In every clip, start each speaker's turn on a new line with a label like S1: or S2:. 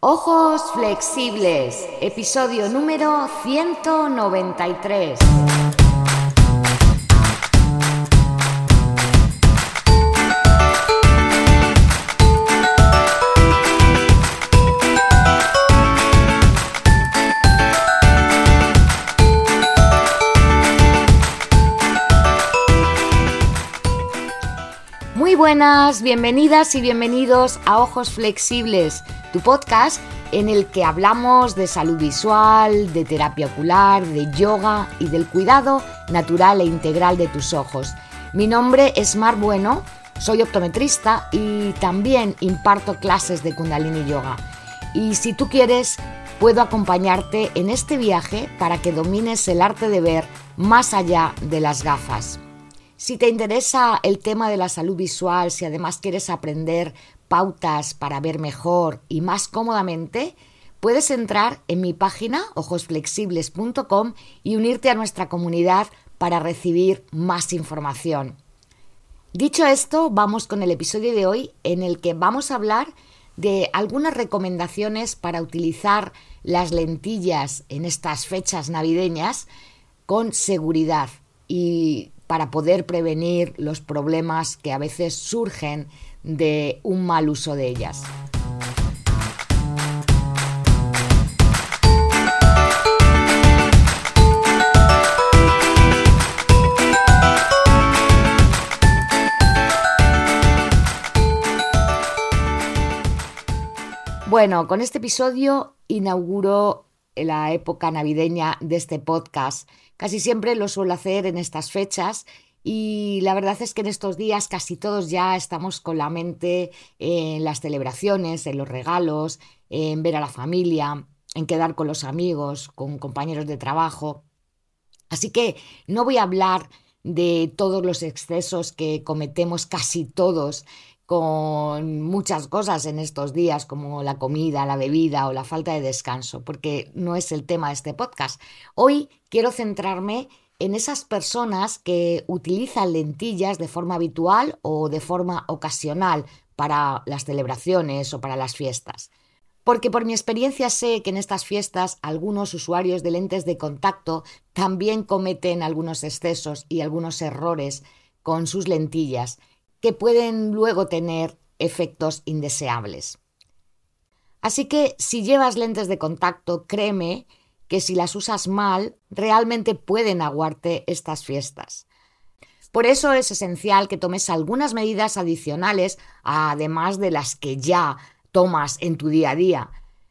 S1: Ojos flexibles, episodio número 193. Muy buenas, bienvenidas y bienvenidos a Ojos Flexibles, tu podcast en el que hablamos de salud visual, de terapia ocular, de yoga y del cuidado natural e integral de tus ojos. Mi nombre es Mar Bueno, soy optometrista y también imparto clases de Kundalini Yoga. Y si tú quieres, puedo acompañarte en este viaje para que domines el arte de ver más allá de las gafas. Si te interesa el tema de la salud visual, si además quieres aprender pautas para ver mejor y más cómodamente, puedes entrar en mi página ojosflexibles.com y unirte a nuestra comunidad para recibir más información. Dicho esto, vamos con el episodio de hoy en el que vamos a hablar de algunas recomendaciones para utilizar las lentillas en estas fechas navideñas con seguridad y para poder prevenir los problemas que a veces surgen de un mal uso de ellas. Bueno, con este episodio inauguro la época navideña de este podcast Casi siempre lo suelo hacer en estas fechas y la verdad es que en estos días casi todos ya estamos con la mente en las celebraciones, en los regalos, en ver a la familia, en quedar con los amigos, con compañeros de trabajo. Así que no voy a hablar de todos los excesos que cometemos casi todos con muchas cosas en estos días, como la comida, la bebida o la falta de descanso, porque no es el tema de este podcast. Hoy quiero centrarme en esas personas que utilizan lentillas de forma habitual o de forma ocasional para las celebraciones o para las fiestas. Porque por mi experiencia sé que en estas fiestas algunos usuarios de lentes de contacto también cometen algunos excesos y algunos errores con sus lentillas que pueden luego tener efectos indeseables. Así que si llevas lentes de contacto, créeme que si las usas mal, realmente pueden aguarte estas fiestas. Por eso es esencial que tomes algunas medidas adicionales, además de las que ya tomas en tu día a día,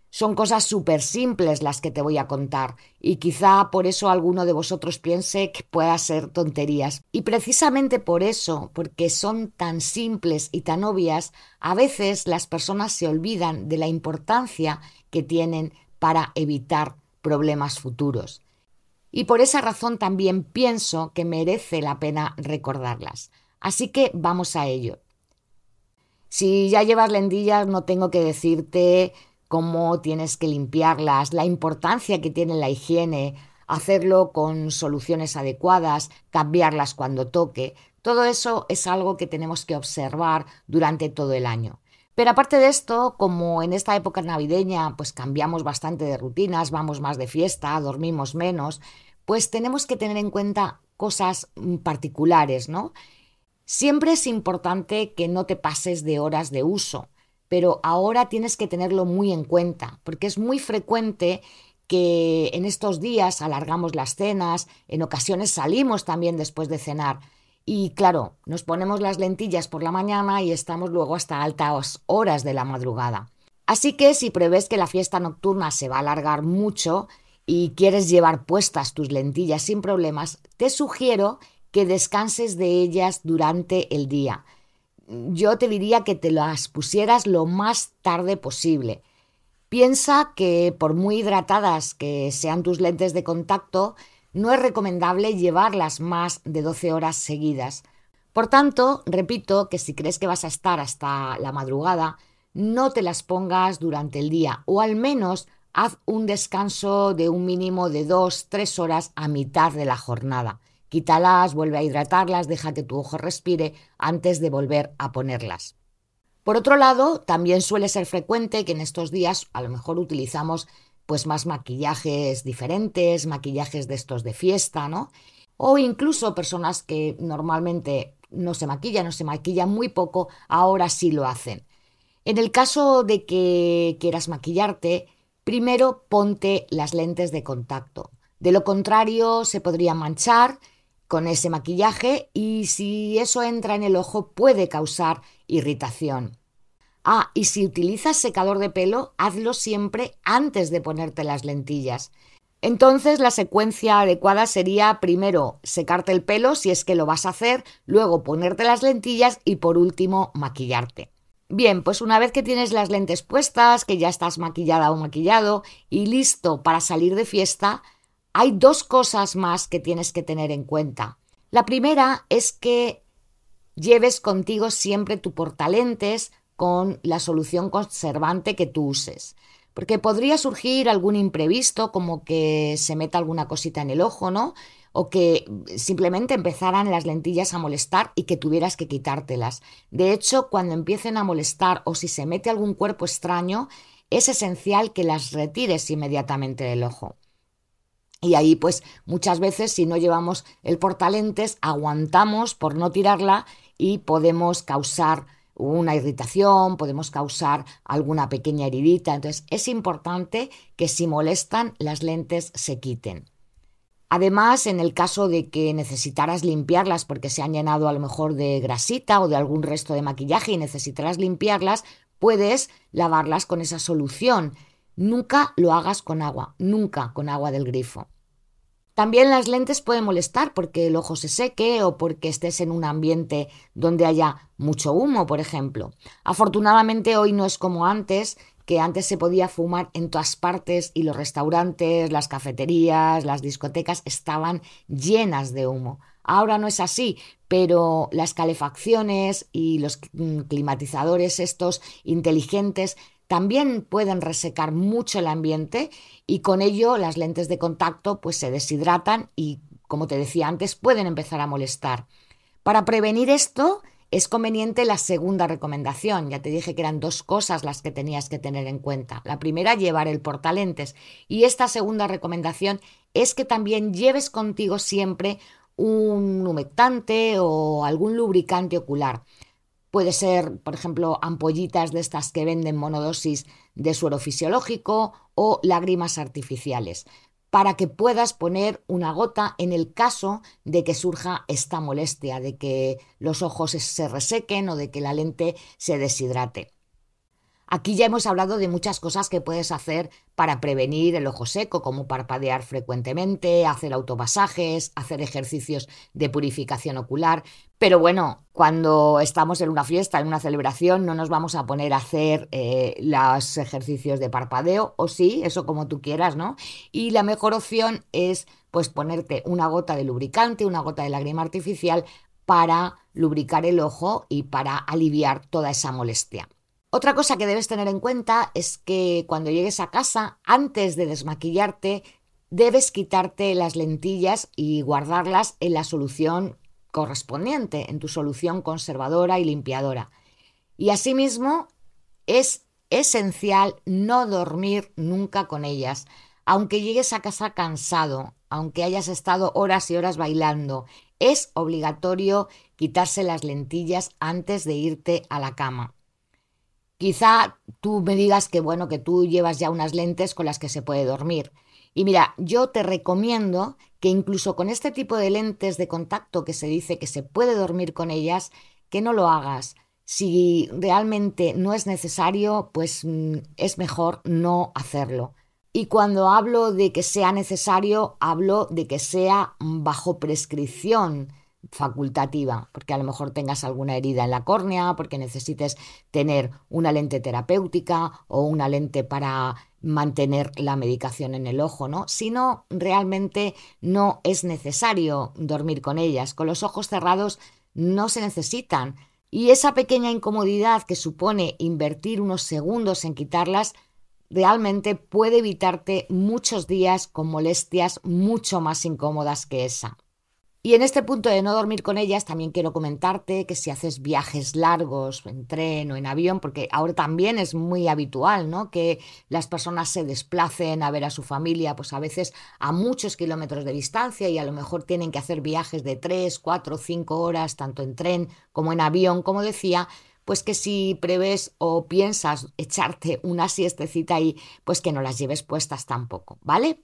S1: son cosas súper simples las que te voy a contar y quizá por eso alguno de vosotros piense que pueda ser tonterías. Y precisamente por eso, porque son tan simples y tan obvias, a veces las personas se olvidan de la importancia que tienen para evitar problemas futuros. Y por esa razón también pienso que merece la pena recordarlas. Así que vamos a ello. Si ya llevas lendillas, no tengo que decirte cómo tienes que limpiarlas, la importancia que tiene la higiene, hacerlo con soluciones adecuadas, cambiarlas cuando toque. Todo eso es algo que tenemos que observar durante todo el año. Pero aparte de esto, como en esta época navideña pues cambiamos bastante de rutinas, vamos más de fiesta, dormimos menos, pues tenemos que tener en cuenta cosas particulares, ¿no? Siempre es importante que no te pases de horas de uso pero ahora tienes que tenerlo muy en cuenta, porque es muy frecuente que en estos días alargamos las cenas, en ocasiones salimos también después de cenar. Y claro, nos ponemos las lentillas por la mañana y estamos luego hasta altas horas de la madrugada. Así que si prevés que la fiesta nocturna se va a alargar mucho y quieres llevar puestas tus lentillas sin problemas, te sugiero que descanses de ellas durante el día yo te diría que te las pusieras lo más tarde posible. Piensa que por muy hidratadas que sean tus lentes de contacto, no es recomendable llevarlas más de 12 horas seguidas. Por tanto, repito que si crees que vas a estar hasta la madrugada, no te las pongas durante el día o al menos haz un descanso de un mínimo de 2-3 horas a mitad de la jornada. Quítalas, vuelve a hidratarlas, deja que tu ojo respire antes de volver a ponerlas. Por otro lado, también suele ser frecuente que en estos días a lo mejor utilizamos pues más maquillajes diferentes, maquillajes de estos de fiesta, ¿no? O incluso personas que normalmente no se maquillan, no se maquillan muy poco, ahora sí lo hacen. En el caso de que quieras maquillarte, primero ponte las lentes de contacto. De lo contrario, se podría manchar con ese maquillaje y si eso entra en el ojo puede causar irritación. Ah, y si utilizas secador de pelo, hazlo siempre antes de ponerte las lentillas. Entonces la secuencia adecuada sería primero secarte el pelo si es que lo vas a hacer, luego ponerte las lentillas y por último maquillarte. Bien, pues una vez que tienes las lentes puestas, que ya estás maquillada o maquillado y listo para salir de fiesta, hay dos cosas más que tienes que tener en cuenta. La primera es que lleves contigo siempre tu portalentes con la solución conservante que tú uses. Porque podría surgir algún imprevisto, como que se meta alguna cosita en el ojo, ¿no? O que simplemente empezaran las lentillas a molestar y que tuvieras que quitártelas. De hecho, cuando empiecen a molestar o si se mete algún cuerpo extraño, es esencial que las retires inmediatamente del ojo. Y ahí, pues, muchas veces, si no llevamos el portalentes, aguantamos por no tirarla y podemos causar una irritación, podemos causar alguna pequeña heridita. Entonces, es importante que si molestan, las lentes se quiten. Además, en el caso de que necesitaras limpiarlas porque se han llenado a lo mejor de grasita o de algún resto de maquillaje y necesitarás limpiarlas, puedes lavarlas con esa solución Nunca lo hagas con agua, nunca con agua del grifo. También las lentes pueden molestar porque el ojo se seque o porque estés en un ambiente donde haya mucho humo, por ejemplo. Afortunadamente hoy no es como antes, que antes se podía fumar en todas partes y los restaurantes, las cafeterías, las discotecas estaban llenas de humo. Ahora no es así, pero las calefacciones y los climatizadores estos inteligentes también pueden resecar mucho el ambiente y con ello las lentes de contacto pues se deshidratan y como te decía antes pueden empezar a molestar. Para prevenir esto es conveniente la segunda recomendación. Ya te dije que eran dos cosas las que tenías que tener en cuenta. La primera, llevar el portalentes. Y esta segunda recomendación es que también lleves contigo siempre un humectante o algún lubricante ocular. Puede ser, por ejemplo, ampollitas de estas que venden monodosis de suero fisiológico o lágrimas artificiales, para que puedas poner una gota en el caso de que surja esta molestia, de que los ojos se resequen o de que la lente se deshidrate. Aquí ya hemos hablado de muchas cosas que puedes hacer para prevenir el ojo seco, como parpadear frecuentemente, hacer automasajes, hacer ejercicios de purificación ocular. Pero bueno, cuando estamos en una fiesta, en una celebración, no nos vamos a poner a hacer eh, los ejercicios de parpadeo, o sí, eso como tú quieras, ¿no? Y la mejor opción es pues ponerte una gota de lubricante, una gota de lágrima artificial para lubricar el ojo y para aliviar toda esa molestia. Otra cosa que debes tener en cuenta es que cuando llegues a casa, antes de desmaquillarte, debes quitarte las lentillas y guardarlas en la solución correspondiente, en tu solución conservadora y limpiadora. Y asimismo, es esencial no dormir nunca con ellas. Aunque llegues a casa cansado, aunque hayas estado horas y horas bailando, es obligatorio quitarse las lentillas antes de irte a la cama. Quizá tú me digas que bueno, que tú llevas ya unas lentes con las que se puede dormir. Y mira, yo te recomiendo que incluso con este tipo de lentes de contacto que se dice que se puede dormir con ellas, que no lo hagas. Si realmente no es necesario, pues mm, es mejor no hacerlo. Y cuando hablo de que sea necesario, hablo de que sea bajo prescripción facultativa, porque a lo mejor tengas alguna herida en la córnea, porque necesites tener una lente terapéutica o una lente para mantener la medicación en el ojo, ¿no? Si no, realmente no es necesario dormir con ellas. Con los ojos cerrados no se necesitan. Y esa pequeña incomodidad que supone invertir unos segundos en quitarlas, realmente puede evitarte muchos días con molestias mucho más incómodas que esa. Y en este punto de no dormir con ellas, también quiero comentarte que si haces viajes largos en tren o en avión, porque ahora también es muy habitual, ¿no? Que las personas se desplacen a ver a su familia, pues a veces a muchos kilómetros de distancia y a lo mejor tienen que hacer viajes de 3, 4, 5 horas, tanto en tren como en avión, como decía, pues que si prevés o piensas echarte una siestecita ahí, pues que no las lleves puestas tampoco, ¿vale?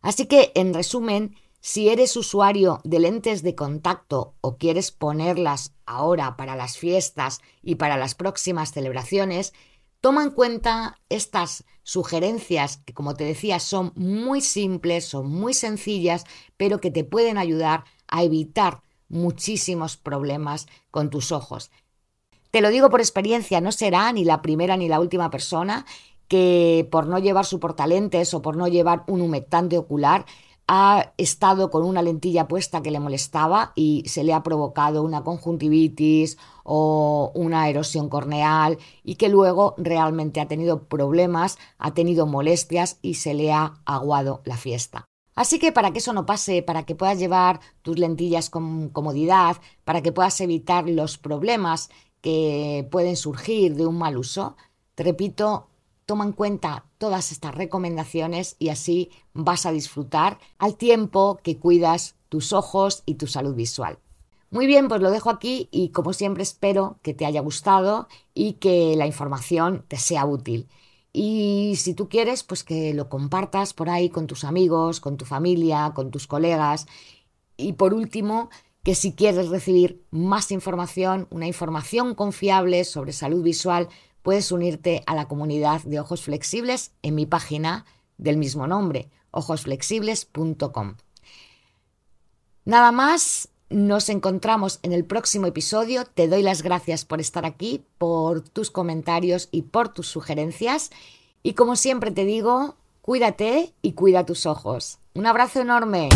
S1: Así que, en resumen, si eres usuario de lentes de contacto o quieres ponerlas ahora para las fiestas y para las próximas celebraciones, toma en cuenta estas sugerencias que, como te decía, son muy simples, son muy sencillas, pero que te pueden ayudar a evitar muchísimos problemas con tus ojos. Te lo digo por experiencia, no será ni la primera ni la última persona que por no llevar su portalentes o por no llevar un humectante ocular ha estado con una lentilla puesta que le molestaba y se le ha provocado una conjuntivitis o una erosión corneal y que luego realmente ha tenido problemas, ha tenido molestias y se le ha aguado la fiesta. Así que para que eso no pase, para que puedas llevar tus lentillas con comodidad, para que puedas evitar los problemas que pueden surgir de un mal uso, te repito, Toma en cuenta todas estas recomendaciones y así vas a disfrutar al tiempo que cuidas tus ojos y tu salud visual. Muy bien, pues lo dejo aquí y como siempre espero que te haya gustado y que la información te sea útil. Y si tú quieres, pues que lo compartas por ahí con tus amigos, con tu familia, con tus colegas. Y por último, que si quieres recibir más información, una información confiable sobre salud visual, puedes unirte a la comunidad de Ojos Flexibles en mi página del mismo nombre, ojosflexibles.com. Nada más, nos encontramos en el próximo episodio. Te doy las gracias por estar aquí, por tus comentarios y por tus sugerencias. Y como siempre te digo, cuídate y cuida tus ojos. Un abrazo enorme.